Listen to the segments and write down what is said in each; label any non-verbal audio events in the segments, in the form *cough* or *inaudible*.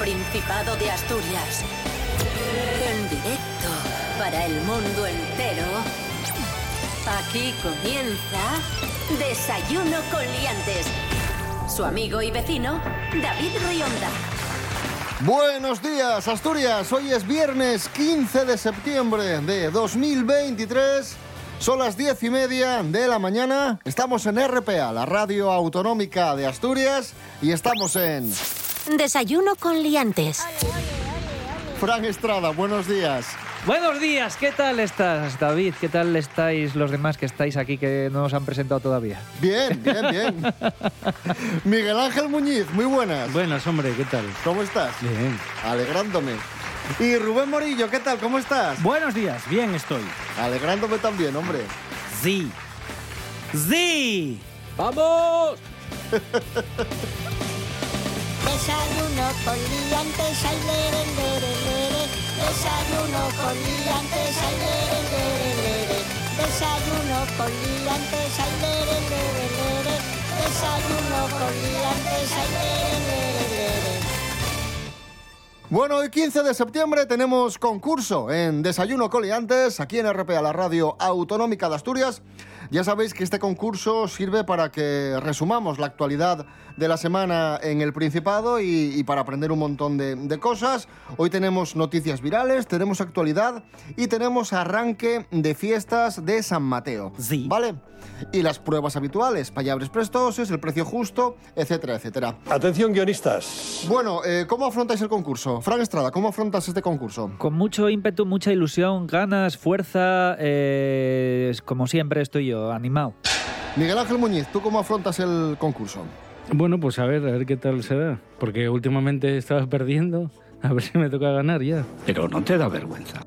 Principado de Asturias. En directo para el mundo entero. Aquí comienza Desayuno con Liantes. Su amigo y vecino, David Rionda. Buenos días, Asturias. Hoy es viernes 15 de septiembre de 2023. Son las diez y media de la mañana. Estamos en RPA, la radio autonómica de Asturias, y estamos en Desayuno con Liantes. Fran Estrada. Buenos días. Buenos días, ¿qué tal estás, David? ¿Qué tal estáis los demás que estáis aquí que no os han presentado todavía? Bien, bien, bien. *laughs* Miguel Ángel Muñiz, muy buenas. Buenas, hombre, ¿qué tal? ¿Cómo estás? Bien. Alegrándome. Y Rubén Morillo, ¿qué tal? ¿Cómo estás? Buenos días, bien estoy. Alegrándome también, hombre. Sí. Sí. ¡Vamos! *laughs* Desayuno con liantes, ay, lere, lere, lere. Desayuno con liantes, ay, lere, lere, lere. Desayuno con liantes, ay, lere, lere, lere. Desayuno con liantes, ay, lere, lere, lere. Bueno, hoy 15 de septiembre tenemos concurso en Desayuno Coliantes, aquí en RPA, la radio autonómica de Asturias. Ya sabéis que este concurso sirve para que resumamos la actualidad de la semana en el Principado y, y para aprender un montón de, de cosas. Hoy tenemos noticias virales, tenemos actualidad y tenemos arranque de fiestas de San Mateo. Sí. ¿Vale? Y las pruebas habituales, payabres prestosos, el precio justo, etcétera, etcétera. Atención guionistas. Bueno, eh, ¿cómo afrontáis el concurso? Fran Estrada, ¿cómo afrontas este concurso? Con mucho ímpetu, mucha ilusión, ganas, fuerza, eh, como siempre estoy yo, animado. Miguel Ángel Muñiz, ¿tú cómo afrontas el concurso? Bueno, pues a ver, a ver qué tal se da. Porque últimamente estaba perdiendo. A ver si me toca ganar ya. Pero no te da vergüenza.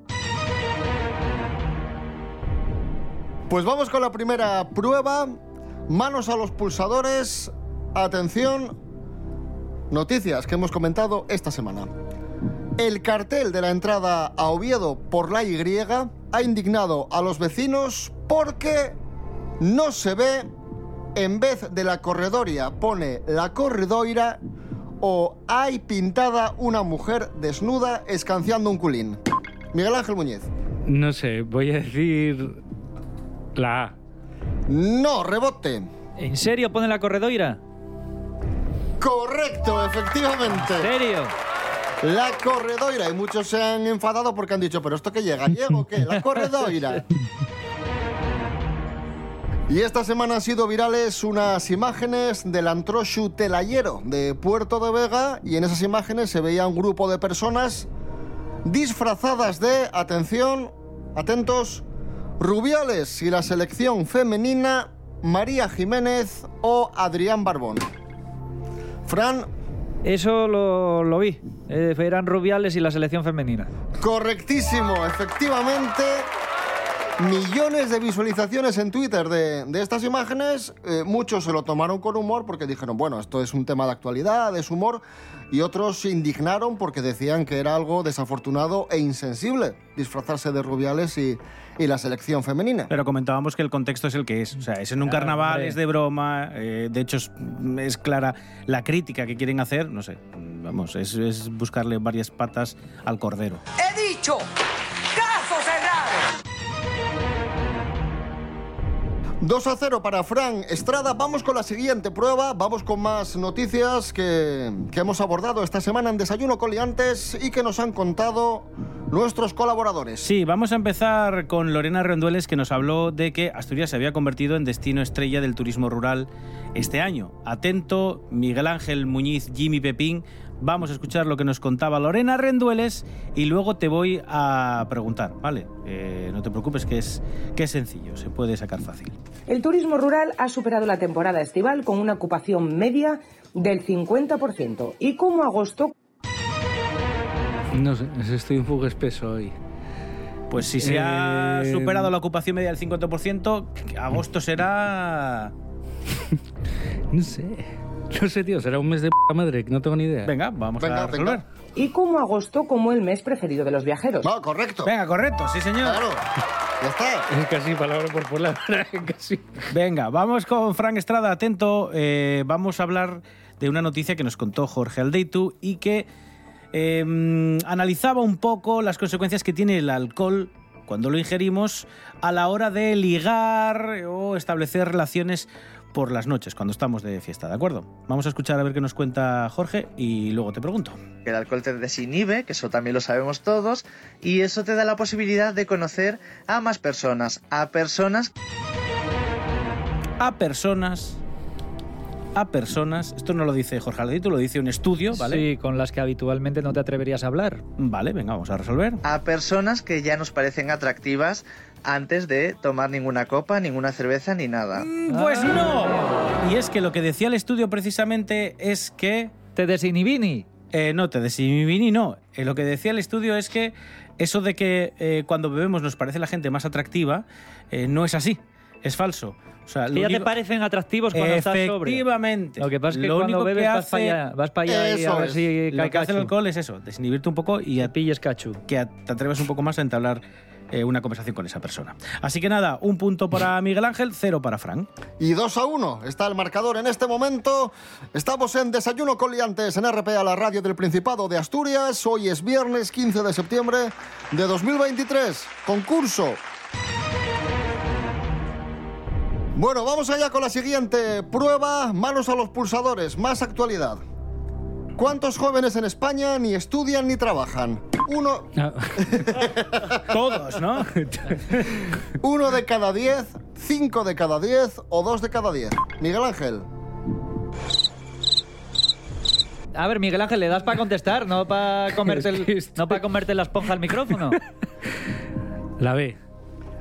Pues vamos con la primera prueba. Manos a los pulsadores. Atención. Noticias que hemos comentado esta semana. El cartel de la entrada a Oviedo por la Y ha indignado a los vecinos porque no se ve, en vez de la corredoria pone la corredoira o hay pintada una mujer desnuda escanciando un culín. Miguel Ángel Muñiz. No sé, voy a decir la A. No, rebote. ¿En serio pone la corredoira? Correcto, efectivamente. ¿En serio? La corredoira. Y muchos se han enfadado porque han dicho, ¿pero esto qué llega? ¿Gallego o qué? La corredoira. *laughs* Y esta semana han sido virales unas imágenes del Antrochu Telayero de Puerto de Vega y en esas imágenes se veía un grupo de personas disfrazadas de, atención, atentos, Rubiales y la selección femenina María Jiménez o Adrián Barbón. Fran, Eso lo, lo vi. Eh, eran Rubiales y la selección femenina. correctísimo, efectivamente. Millones de visualizaciones en Twitter de, de estas imágenes. Eh, muchos se lo tomaron con humor porque dijeron, bueno, esto es un tema de actualidad, es humor. Y otros se indignaron porque decían que era algo desafortunado e insensible disfrazarse de Rubiales y, y la selección femenina. Pero comentábamos que el contexto es el que es. O sea, es en un Claro, carnaval, hombre. es de broma. eh, de hecho, es, es clara la crítica que quieren hacer. No sé, vamos, es, es buscarle varias patas al cordero. He dicho, 2 a 0 para Fran Estrada. Vamos con la siguiente prueba. Vamos con más noticias que, que hemos abordado esta semana en Desayuno Coliantes y que nos han contado nuestros colaboradores. Sí, vamos a empezar con Lorena Rendueles, que nos habló de que Asturias se había convertido en destino estrella del turismo rural este año. Atento, Miguel Ángel Muñiz, Jimmy Pepín. Vamos a escuchar lo que nos contaba Lorena Rendueles y luego te voy a preguntar, ¿vale? Eh, no te preocupes, que es, que es sencillo, se puede sacar fácil. El turismo rural ha superado la temporada estival con una ocupación media del 50% y como agosto No sé, estoy un poco espeso hoy. Pues si se ha Eh, superado la ocupación media del 50%, agosto será... *laughs* No sé. *laughs* No sé, tío, será un mes de p madre, que no tengo ni idea. Venga, vamos Venga, a resolver. venga. y como agosto como el mes preferido de los viajeros. No, correcto. Venga, correcto, sí señor. Claro. Ya está. Es *laughs* casi palabra por palabra, *laughs* casi. Venga, vamos con Frank Estrada, atento. eh, vamos a hablar de una noticia que nos contó Jorge Aldeitu y que eh, analizaba un poco las consecuencias que tiene el alcohol cuando lo ingerimos a la hora de ligar o establecer relaciones por las noches, cuando estamos de fiesta, ¿de acuerdo? Vamos a escuchar a ver qué nos cuenta Jorge y luego te pregunto. El alcohol te desinhibe, que eso también lo sabemos todos, y eso te da la posibilidad de conocer a más personas, a personas A personas... A personas, esto no lo dice Jorge Aldeitu, lo dice un estudio, ¿vale? Sí, con las que habitualmente no te atreverías a hablar. Vale, venga, vamos a resolver. a personas que ya nos parecen atractivas antes de tomar ninguna copa, ninguna cerveza ni nada. Pues no. Y es que lo que decía el estudio precisamente es que... ¿Te desinhibini? Eh, no, te desinhibini no. Eh, lo que decía el estudio es que eso de que eh, cuando bebemos nos parece la gente más atractiva, eh, no es así. Es falso. O sea, Que lo ya te parecen atractivos cuando estás sobrio. Efectivamente. Lo que pasa es que Lo cuando único que bebes vas hace- para allá, vas para allá y a Eso ver es. si Lo cae que hace el alcohol es eso, desinhibirte un poco y a- pilles cachu. que a- te atreves un poco más a entablar eh, una conversación con esa persona. Así que nada, un punto para Miguel Ángel, cero para Frank. Y 2 a 1 está el marcador en este momento. Estamos en Desayuno con Liantes en RPA, la radio del Principado de Asturias. Hoy es viernes 15 de septiembre de 2023. Concurso. Bueno, vamos allá con la siguiente prueba. Manos a los pulsadores. Más actualidad. ¿Cuántos jóvenes en España ni estudian ni trabajan? Uno, Ah, *laughs* Todos, ¿no? *laughs* uno de cada diez, cinco de cada diez o dos de cada diez. Miguel Ángel. A ver, Miguel Ángel, ¿le das para contestar? ¿No para *laughs* comerte, el, no para comerte la esponja al micrófono? la B.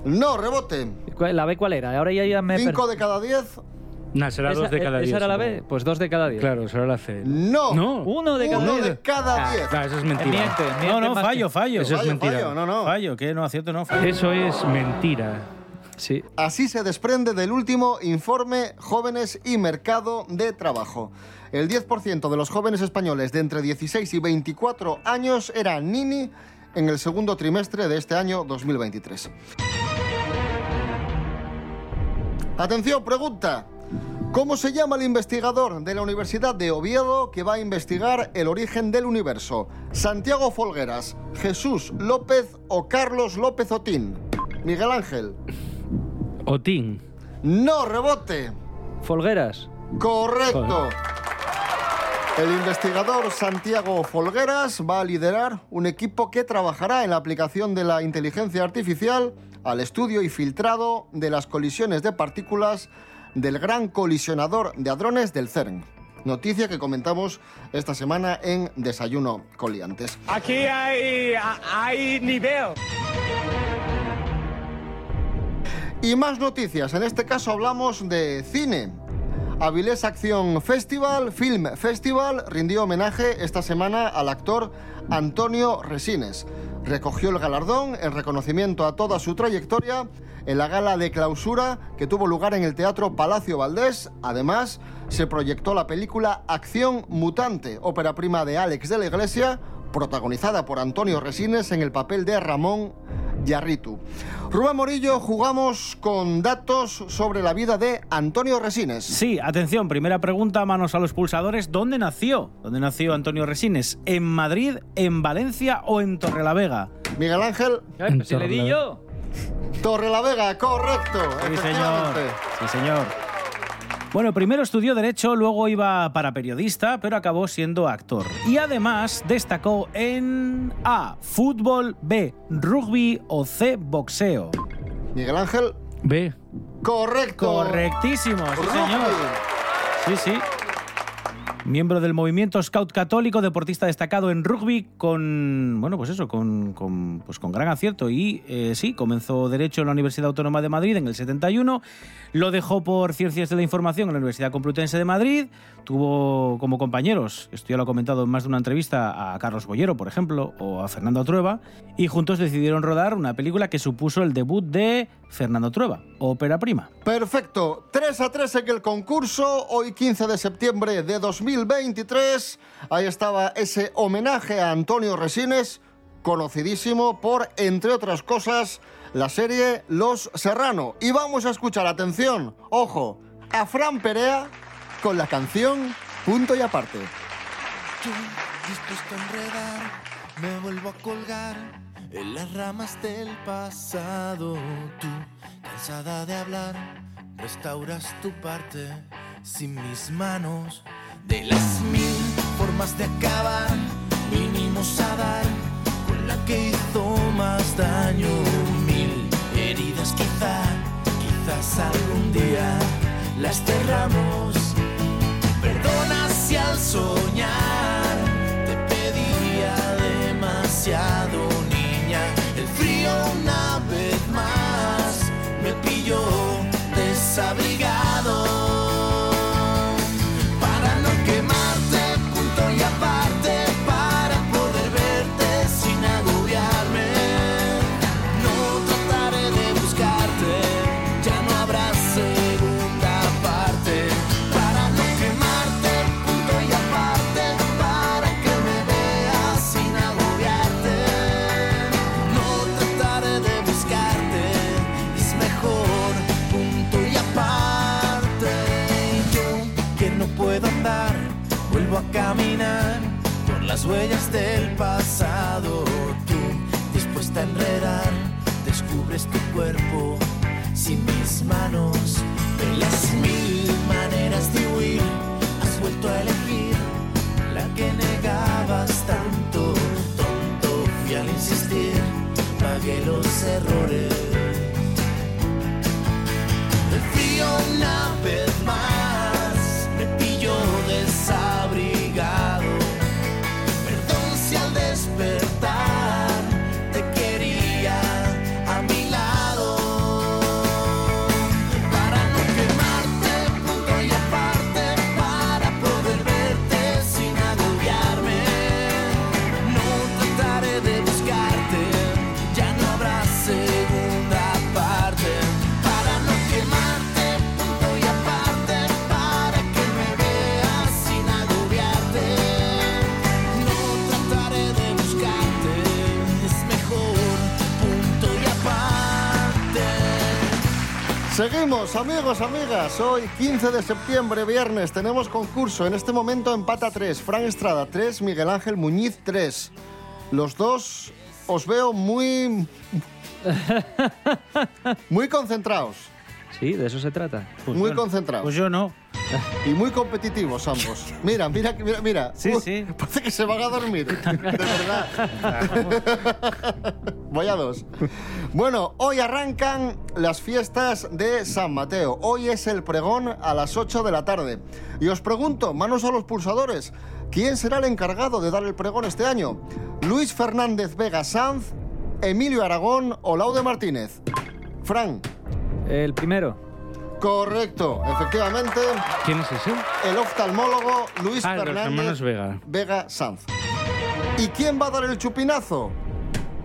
No, rebote. ¿Cuál- ¿La B cuál era? Ahora ya, ya me... per- Cinco de cada diez. Nah, será ¿Esa, dos de cada ¿Esa diez. era la B? Pues dos de cada diez. Claro, será la C. No. No. Uno de cada Uno diez. de cada Ah, diez. Claro, eso es Eh, mentira. miente, miente No, no, fallo, fallo. Eso es mentira. fallo, no, no. Fallo, que no acierto, no fallo. Eso es mentira. Sí. Así se desprende del último informe Jóvenes y Mercado de Trabajo. El 10% de los jóvenes españoles de entre 16 y 24 años eran nini en el segundo trimestre de este año 2023. Atención, pregunta. ¿Cómo se llama el investigador de la Universidad de Oviedo que va a investigar el origen del universo? ¿Santiago Folgueras, Jesús López o Carlos López Otín? Miguel Ángel. Otín. No, rebote. Folgueras. Correcto. El investigador Santiago Folgueras va a liderar un equipo que trabajará en la aplicación de la inteligencia artificial al estudio y filtrado de las colisiones de partículas del gran colisionador de hadrones del CERN. Noticia que comentamos esta semana en Desayuno Coliantes. Aquí hay, hay nivel. Y más noticias, en este caso hablamos de cine. Avilés Acción Festival, Film Festival, rindió homenaje esta semana al actor Antonio Resines. Recogió el galardón en reconocimiento a toda su trayectoria en la gala de clausura que tuvo lugar en el Teatro Palacio Valdés. Además, se proyectó la película Acción Mutante, ópera prima de Alex de la Iglesia, protagonizada por Antonio Resines en el papel de Ramón Yarritu. Rubén Morillo, jugamos con datos sobre la vida de Antonio Resines. Sí, atención, primera pregunta, manos a los pulsadores. ¿Dónde nació? ¿Dónde nació Antonio Resines? ¿En Madrid, en Valencia o en Torrelavega? Miguel Ángel, Ay, pues si le di yo. Torrelavega, correcto. Sí, señor. Sí, señor. Bueno, primero estudió Derecho, luego iba para periodista, pero acabó siendo actor. Y además destacó en A. Fútbol, B. Rugby o C. Boxeo. Miguel Ángel, B. correcto. Correctísimo, sí, Rugby. señor. Sí, sí. Miembro del movimiento Scout Católico, deportista destacado en rugby con, bueno, pues eso, con, con, pues con gran acierto. Y eh, sí, comenzó Derecho en la Universidad Autónoma de Madrid en el 71, lo dejó por Ciencias de la Información en la Universidad Complutense de Madrid, tuvo como compañeros, esto ya lo ha comentado en más de una entrevista, a Carlos Bollero, por ejemplo, o a Fernando Trueba, y juntos decidieron rodar una película que supuso el debut de Fernando Trueba, ópera prima. Perfecto. 3 a 3 en el concurso. Hoy 15 de septiembre de 2023. Ahí estaba ese homenaje a Antonio Resines. conocidísimo por, entre otras cosas, la serie Los Serrano. Y vamos a escuchar, atención, ojo, a Fran Perea con la canción Punto y Aparte. Yo, dispuesto a enredar, me vuelvo a colgar en las ramas del pasado. Tú, cansada de hablar, restauras tu parte sin mis manos. De las mil formas de acabar, vinimos a dar con la que hizo más daño. Mil heridas quizá, quizás algún día las cerramos. Perdona si al soñar te pedía demasiado, pilló desabrigado. Las del pasado. Tú, dispuesta a enredar, descubres tu cuerpo sin mis manos. De las mil maneras de huir, has vuelto a elegir la que negabas tanto. Tonto fui al insistir, pagué los errores. El frío una vez más me pilló desabrigado. Seguimos, amigos, amigas. Hoy, 15 de septiembre, viernes, tenemos concurso. En este momento empata 3. Fran Estrada 3, Miguel Ángel Muñiz 3. Los dos os veo muy... *laughs* muy concentrados. Sí, de eso se trata. muy concentrados. Pues yo no. Y muy competitivos ambos. Mira, mira, mira, mira. Sí, Uy, sí. Parece que se van a dormir. *laughs* De verdad. Voy a dos. Bueno, hoy arrancan las fiestas de San Mateo. Hoy es el pregón a las 8 de la tarde. Y os pregunto, manos a los pulsadores, ¿quién será el encargado de dar el pregón este año? ¿Luis Fernández Vega Sanz, Emilio Aragón o Laude Martínez? Fran. El primero. Correcto, efectivamente. ¿Quién es ese? El oftalmólogo Luis Ah, Fernández Vega. Vega Sanz. ¿Y quién va a dar el chupinazo?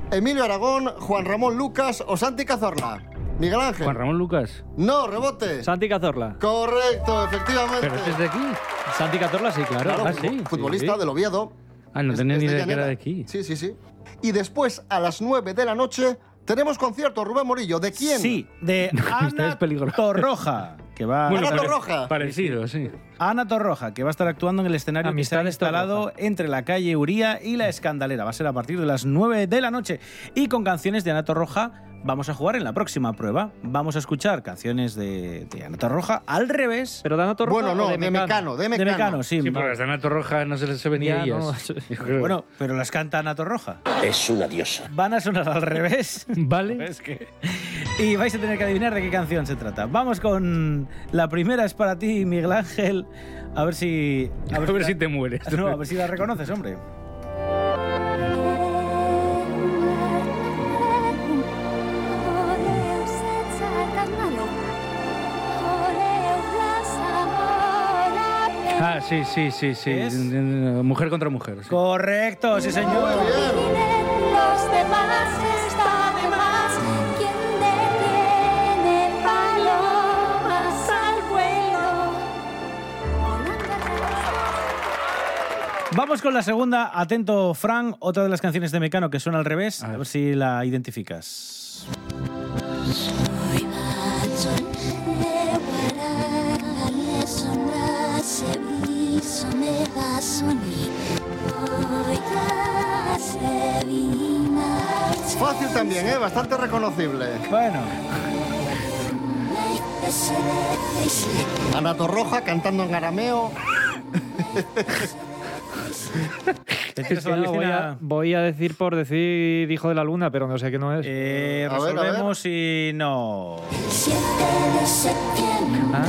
¿Emilio Aragón, Juan Ramón Lucas o Santi Cazorla? Miguel Ángel. Juan Ramón Lucas. No, rebote. Santi Cazorla. Correcto, efectivamente. ¿Pero este es de aquí? Santi Cazorla, sí, claro. Claro, Ah, sí, futbolista sí. del Oviedo. Ah, no tenía ni de idea que era de aquí. Sí, sí, sí. Y después, a las 9 de la noche, tenemos concierto, Rubén Morillo. ¿De quién? Sí, de *laughs* Ana es. Torroja, que va... Ana Torroja. Parecido, sí. Ana Torroja, que va a estar actuando en el escenario que se ha Amistades instalado Torroja. entre la calle Uría y la Escandalera. Va a ser a partir de las 9 de la noche. Y con canciones de Ana Torroja vamos a jugar en la próxima prueba. Vamos a escuchar canciones de, de Ana Torroja al revés. Pero de Ana Torroja Bueno, no, o de Mecano, de de Mecano. Mecano, sí. Sí, porque las de Ana Torroja no se les venía Ya, ellas. no. *laughs* Bueno, pero las canta Ana Torroja. Es una diosa. Van a sonar al revés. *laughs* ¿Vale? *laughs* Es que... Y vais a tener que adivinar de qué canción se trata. Vamos con la primera es para ti, Miguel Ángel. A ver si... A ver si te mueres. No, a ver si la reconoces, hombre. Ah, sí, sí, sí, sí. ¿Es? Mujer contra mujer. sí. Correcto, sí señor. Muy bien. Los demás está de más. ¿Quién detiene palomas al vuelo? Vamos con la segunda. Atento, Fran, otra de las canciones de Mecano que suena al revés. A ver si la identificas. Fácil también, ¿eh? Bastante reconocible. Bueno. Ana Torroja cantando en arameo. Es que no, voy, a, voy a decir por decir hijo de la luna, pero no sé qué no es. Eh, A ver, a ver. resolvemos y no. Ah,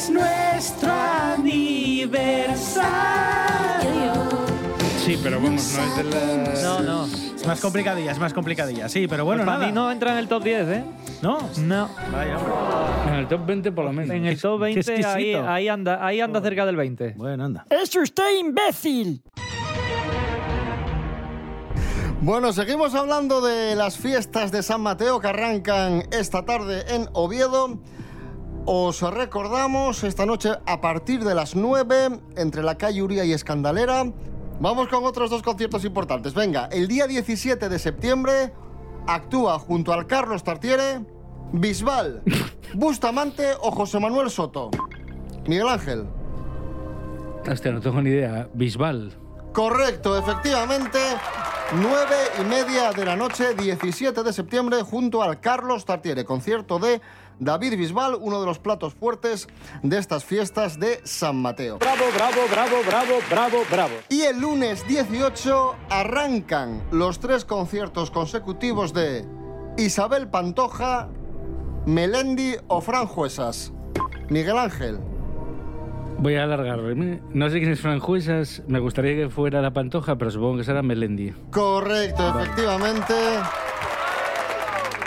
Es nuestro aniversario. Sí, pero vamos, no es de las... no, no. Es más complicadilla, es más complicadilla. Sí, pero bueno, Para nada. mí no entra en el top 10, ¿eh? ¿No? No. Vaya. En el top 20 por lo menos. En el top Qué 20 ahí, anda, ahí anda cerca del 20. Bueno, anda. ¡Es usted imbécil! Bueno, seguimos hablando de las fiestas de San Mateo que arrancan esta tarde en Oviedo. Os recordamos esta noche a partir de las 9 entre la calle Uría y Escandalera. Vamos con otros dos conciertos importantes. Venga, el día 17 de septiembre actúa junto al Carlos Tartiere, Bisbal, *laughs* Bustamante o José Manuel Soto. Miguel Ángel. Hostia, no tengo ni idea. Bisbal. Correcto, efectivamente. Nueve y media de la noche, 17 de septiembre, junto al Carlos Tartiere, concierto de David Bisbal, uno de los platos fuertes de estas fiestas de San Mateo. Bravo, bravo, bravo, bravo, bravo, bravo. Y el lunes 18 arrancan los tres conciertos consecutivos de Isabel Pantoja, Melendi o Fran Juesas. Miguel Ángel. Voy a alargarme. No sé quién es Franjuesas. Me gustaría que fuera la Pantoja, pero supongo que será Melendi. Correcto, efectivamente.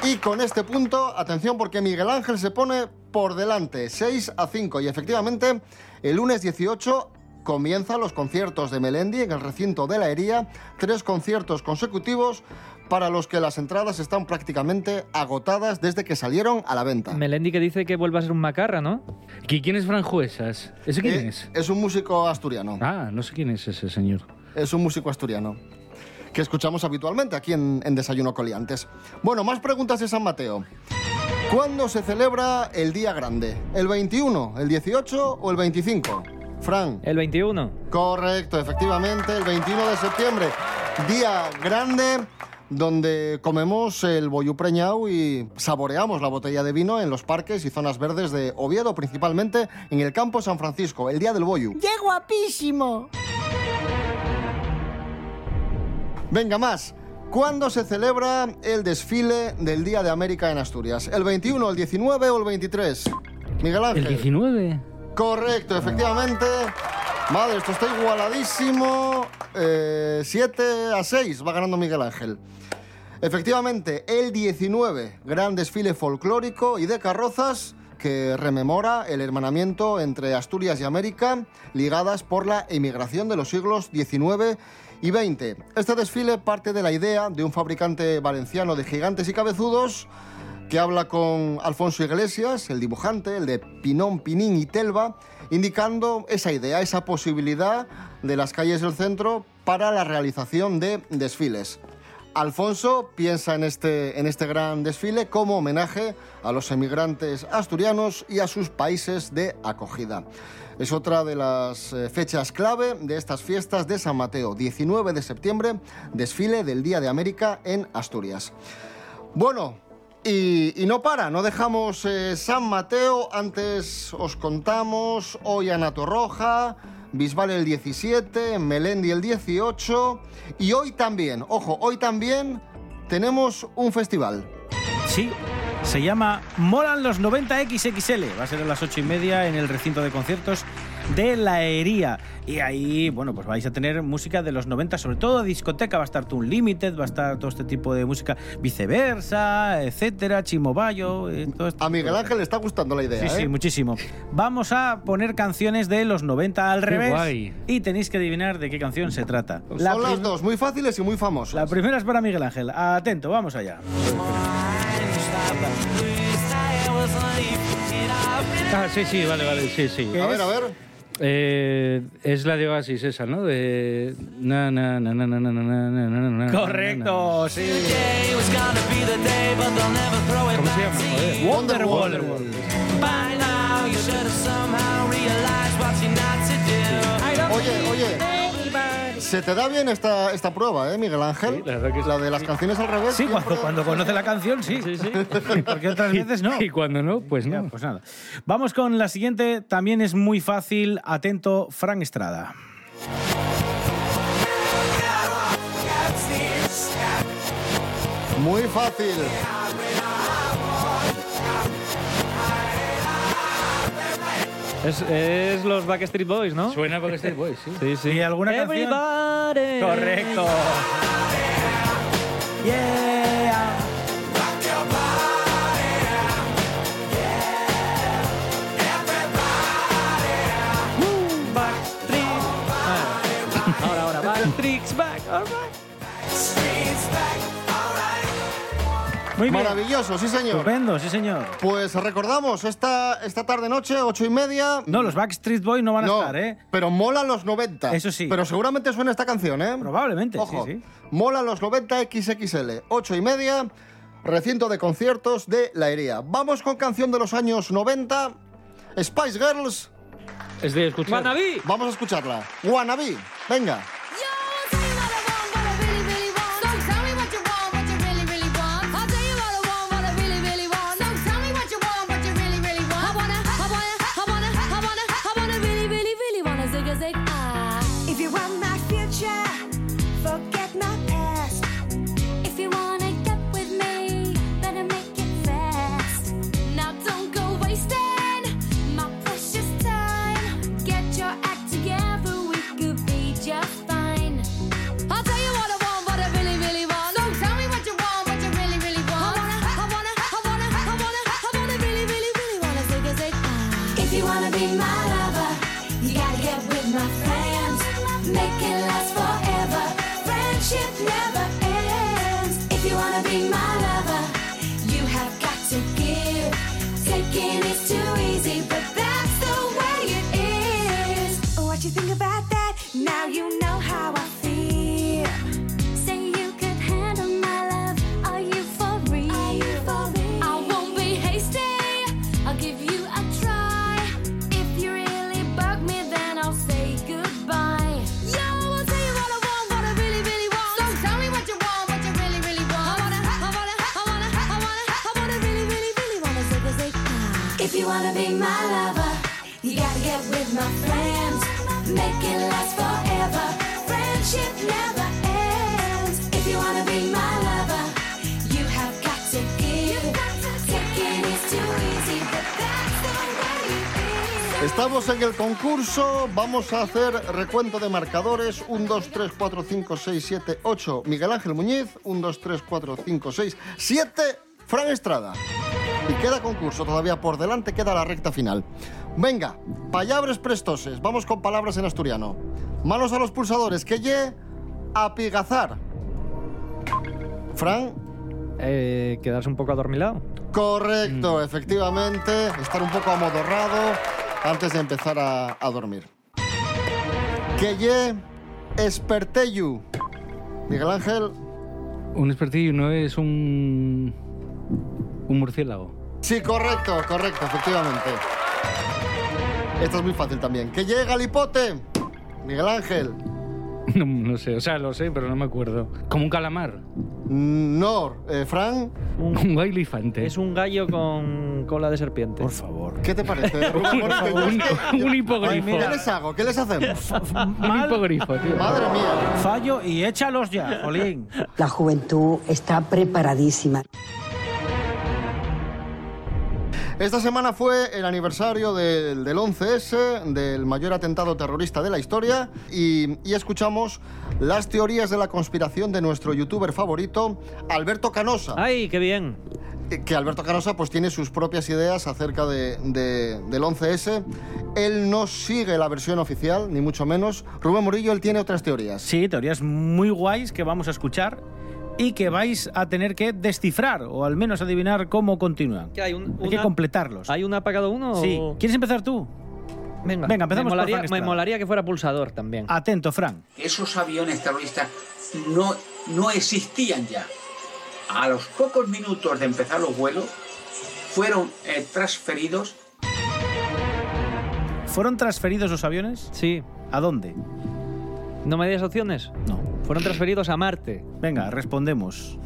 Y con este punto, atención porque Miguel Ángel se pone por delante, 6 a 5. Y efectivamente, el lunes 18 comienzan los conciertos de Melendi en el recinto de la Hería. Tres conciertos consecutivos para los que las entradas están prácticamente agotadas desde que salieron a la venta. Melendi que dice que vuelva a ser un macarra, ¿no? ¿Qui- ¿Quién es Franjuesas? ¿Ese quién Eh, es? Es un músico asturiano. Ah, no sé quién es ese señor. Es un músico asturiano que escuchamos habitualmente aquí en, en Desayuno Coliantes. Bueno, más preguntas de San Mateo. ¿Cuándo se celebra el día grande? ¿El 21, el 18 o el 25? Fran. El 21. Correcto, efectivamente, el 21 de septiembre. Día grande donde comemos el boyú preñao y saboreamos la botella de vino en los parques y zonas verdes de Oviedo, principalmente en el campo San Francisco, el día del boyú. ¡Qué guapísimo! Venga, más. ¿Cuándo se celebra el desfile del Día de América en Asturias? ¿El 21, el 19 o el 23? Miguel Ángel. ¿El 19? Correcto, efectivamente. Madre, esto está igualadísimo. 7 a 6 va ganando Miguel Ángel. Efectivamente, el 19, gran desfile folclórico y de carrozas que rememora el hermanamiento entre Asturias y América, ligadas por la emigración de los siglos XIX y XX. Este desfile parte de la idea de un fabricante valenciano de gigantes y cabezudos que habla con Alfonso Iglesias, el dibujante, el de Pinón, Pinín y Telva, indicando esa idea, esa posibilidad de las calles del centro para la realización de desfiles. Alfonso piensa en este, en este gran desfile como homenaje a los emigrantes asturianos y a sus países de acogida. Es otra de las eh, fechas clave de estas fiestas de San Mateo, 19 de septiembre, desfile del Día de América en Asturias. Bueno, y, no para, no dejamos eh, San Mateo, antes os contamos hoy Ana Torroja, Bisbal el 17, Melendi el 18 y hoy también, ojo, hoy también tenemos un festival. Sí, se llama Molan los 90 XXL. Va a ser a las 8 y media en el recinto de conciertos de la Hería. Y ahí, bueno, pues vais a tener música de los 90, sobre todo discoteca. Va a estar Toon Limited, va a estar todo este tipo de música, viceversa, etcétera, Chimo Bayo. eh, todo este A Miguel Ángel le está gustando la idea. Sí, sí, ¿eh? muchísimo. Vamos a poner canciones de los 90 al revés. guay. Y tenéis que adivinar de qué canción se trata. Son las dos, muy fáciles y muy famosas. la primera es para Miguel Ángel. Atento, vamos allá. Ah, sí, sí, vale, vale, sí, sí. ¿Qué A ver, a ver. Eh, es la de Oasis esa, ¿no? De... Na, na, na, na, na, na, na, na, na, na, na, na. Correcto, sí. ¿Cómo se llama? Joder. Wonderwall. Oye, oye. Se te da bien esta, esta prueba, ¿eh, Miguel Ángel? Sí, la verdad que sí. La de las canciones al revés. Sí, cuando, conoce la canción, sí. *laughs* Porque otras veces no. Y cuando no, pues Ya, no. pues nada. Vamos con la siguiente. También es muy fácil. Atento, Frank Estrada. Muy fácil. Es, es los Backstreet Boys, ¿no? Suena State Boys, sí. Sí, sí. ¿Y alguna canción? Everybody. Correcto. Yeah. Muy bien. Maravilloso, sí, señor. Estupendo, sí, señor. Pues recordamos, esta, esta tarde-noche, ocho y media. No, los Backstreet Boys no van a estar, ¿eh? pero mola los 90. Eso sí. Pero seguramente suena esta canción, ¿eh? Probablemente, Ojo, sí, sí. mola los 90 XXL, 8 y media, recinto de conciertos de La Hería. Vamos con canción de los años 90, Spice Girls. Es de escuchar. Wannabe. Vamos a escucharla. Wannabe, venga. Be my lover, you gotta get with my friends. Make it last forever. Friendship never ends. If you wanna be my lover, you have got to give. Taking is too easy, but that's the way it. Estamos en el concurso, vamos a hacer recuento de marcadores. 1, 2, 3, 4, 5, 6, 7, 8. Miguel Ángel Muñiz. 1, 2, 3, 4, 5, 6, 7. Fran Estrada. Y queda concurso todavía por delante, queda la recta final. Venga, palabras prestoses. Vamos con palabras en asturiano. Manos a los pulsadores. Que ye apigazar. Fran, Eh, quedarse un poco adormilado. Correcto, efectivamente. Estar un poco amodorrado antes de empezar a, a dormir. Que ye esperteyu. Miguel Ángel. Un espertillo no es un. Un murciélago. Sí, correcto, correcto, efectivamente. Esta es muy fácil también. Que ye galipote. Miguel Ángel. *laughs* No, no sé, o sea, lo sé, pero no me acuerdo. Como un calamar. No, eh, Fran. Un, *laughs* elefante. Es un gallo con cola de serpiente. Por favor. ¿Qué te parece? *laughs* Rubén un hipogrifo. ¿Qué les hago? ¿Qué les hacemos? Un hipogrifo, tío. Madre mía. Fallo y échalos ya, Jolín. La juventud está preparadísima. Esta semana fue el aniversario del, del 11S, del mayor atentado terrorista de la historia, y, y escuchamos las teorías de la conspiración de nuestro youtuber favorito, Alberto Canosa. ¡Ay, qué bien! Eh, Que Alberto Canosa pues, tiene sus propias ideas acerca de, de- del 11S. Él no sigue la versión oficial, ni mucho menos. Rubén Murillo, él tiene otras teorías. Sí, teorías muy guays que vamos a escuchar y que vais a tener que descifrar o al menos adivinar cómo continúan. ¿Qué hay? Un, Hay que una- completarlos. ¿Hay un apagado uno? Sí. o- ¿Quieres empezar tú? Venga, Venga, empezamos me por molaría, Frank me molaría que fuera pulsador también. Atento, Fran. Esos aviones terroristas no, no existían ya. A los pocos minutos de empezar los vuelos, fueron eh, transferidos ¿Fueron transferidos los aviones? Sí. ¿A dónde? ¿No me das opciones? No. Fueron transferidos a Marte. Venga, respondemos.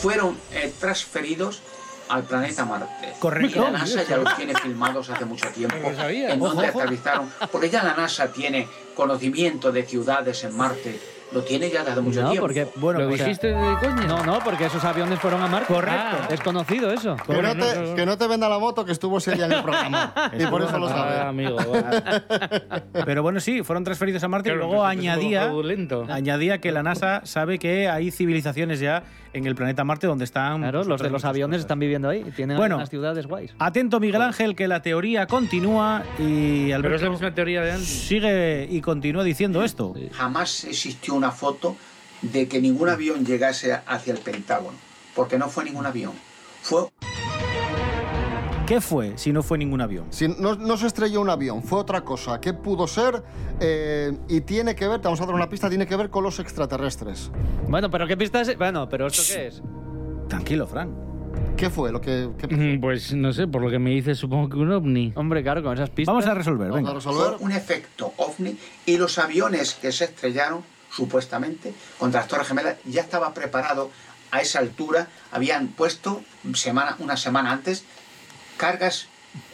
fueron eh, transferidos al planeta Marte. Correcto. Y la NASA ya los tiene filmados hace mucho tiempo. No lo sabía. En Ojo, donde ojo. aterrizaron. Porque ya la NASA tiene conocimiento de ciudades en Marte. Lo tiene ya desde mucho No, tiempo. porque Bueno, ¿Lo dijiste de coña? No, no, porque esos aviones fueron a Marte. Correcto. Ah, es conocido eso. Que no, te, que no te venda la moto que estuvo ese día en el programa. *laughs* y por eso lo Ah, sabe. amigo. *laughs* va. Pero bueno, sí, fueron transferidos a Marte Claro, y luego añadía, añadía que la NASA sabe que hay civilizaciones ya en el planeta Marte donde están... Claro, los de los aviones cosas. están viviendo ahí. Tienen Bueno. unas ciudades guays. Atento, Miguel Ángel, que la teoría continúa y Pero es la Alberto misma teoría de antes. sigue y continúa diciendo esto. Jamás existió una foto de que ningún avión llegase hacia el Pentágono. Porque no fue ningún avión. Fue ¿Qué fue si no fue ningún avión? Si no, no se estrelló un avión, fue otra cosa. ¿Qué pudo ser? Eh, y tiene que ver, te vamos a dar una pista, tiene que ver con los extraterrestres. Bueno, pero ¿qué pista es? Bueno, pero ¿esto qué es? Tranquilo, Fran. ¿Qué fue lo que, qué- Mm, Pues no sé, por lo que me dices, supongo que un ovni. Hombre, claro, con esas pistas. Vamos a resolver, vamos a venga. resolver? fue un efecto ovni y los aviones que se estrellaron supuestamente contra las Torres Gemelas ya estaba preparado a esa altura habían puesto semana una semana antes cargas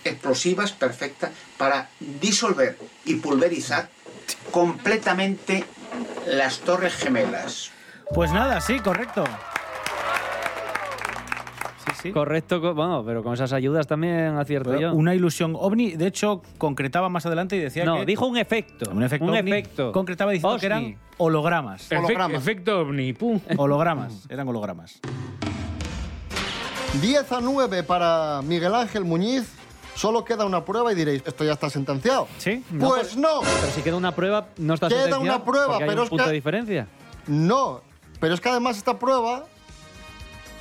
explosivas perfectas para disolver y pulverizar completamente las Torres Gemelas Pues nada, sí, correcto. Sí, sí. Correcto, co- bueno, pero con esas ayudas también acierto Pero yo. Una ilusión ovni, de hecho, concretaba más adelante y decía no, que... dijo un efecto. Un efecto Un ovni, efecto. Concretaba diciendo que eran hologramas. Efec- Hologramas. efecto ovni. Pum. *laughs* Hologramas, eran hologramas. 10 a 9 para Miguel Ángel Muñiz. Solo queda una prueba y diréis, esto ya está sentenciado. ¿Sí? Pues no, Pero si queda una prueba, no está Queda sentenciado, una prueba, hay pero un es punto que- de diferencia. no. Pero es que además esta prueba,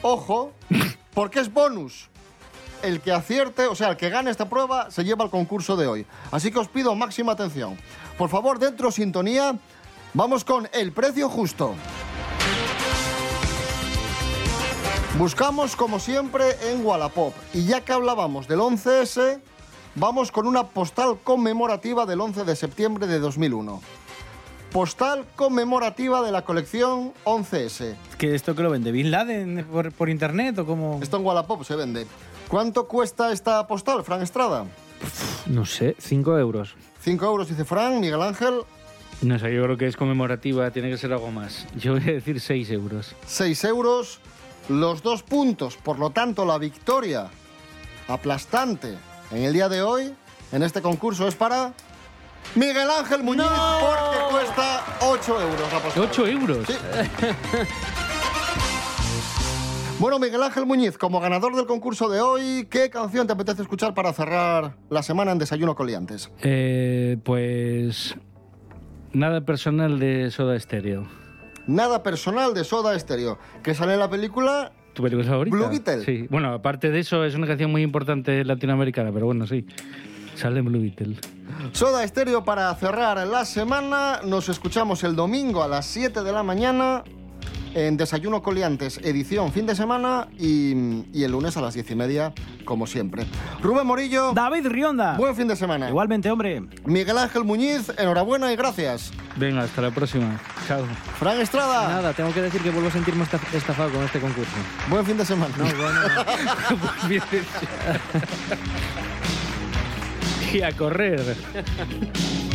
ojo, porque es bonus. El que acierte, o sea, el que gane esta prueba, se lleva al concurso de hoy. Así que os pido máxima atención. Por favor, dentro sintonía, vamos con el precio justo. Buscamos, como siempre, en Wallapop. Y ya que hablábamos del 11S, vamos con una postal conmemorativa del 11 de septiembre de 2001. Postal conmemorativa de la colección 11S. ¿Que esto que lo vende? ¿Bin Laden por, por internet o cómo? Esto en Wallapop se vende. ¿Cuánto cuesta esta postal, Fran Estrada? No sé, 5 euros. 5 euros, dice Fran, Miguel Ángel, No sé, yo creo que es conmemorativa, tiene que ser algo más. Yo voy a decir 6 euros. 6 euros. Los dos puntos, por lo tanto, la victoria aplastante en el día de hoy, en este concurso, es para Miguel Ángel Muñiz, porque cuesta 8 euros la postal. ¿8 euros? Sí. Bueno, Miguel Ángel Muñiz, como ganador del concurso de hoy, ¿qué canción te apetece escuchar para cerrar la semana en Desayuno con Liantes? Eh, pues. Nada personal de Soda Stereo. Nada personal de Soda Stereo, que sale en la película ¿Tu película favorita? Blue Beetle. Sí. Bueno, aparte de eso, es una canción muy importante latinoamericana, pero bueno, sí. Sale Blue Beetle. Soda Stereo para cerrar la semana. Nos escuchamos el domingo a las 7 de la mañana en Desayuno Coliantes, edición fin de semana y, y el lunes a las 10 y media, como siempre. Rubén Morillo, David Rionda. buen fin de semana. Igualmente, hombre. Miguel Ángel Muñiz, enhorabuena y gracias. Venga, hasta la próxima. Chao. Fran Estrada, Nada, tengo que decir que vuelvo a sentirme esta- estafado con este concurso. buen fin de semana. No, bueno. *laughs* *laughs* a correr.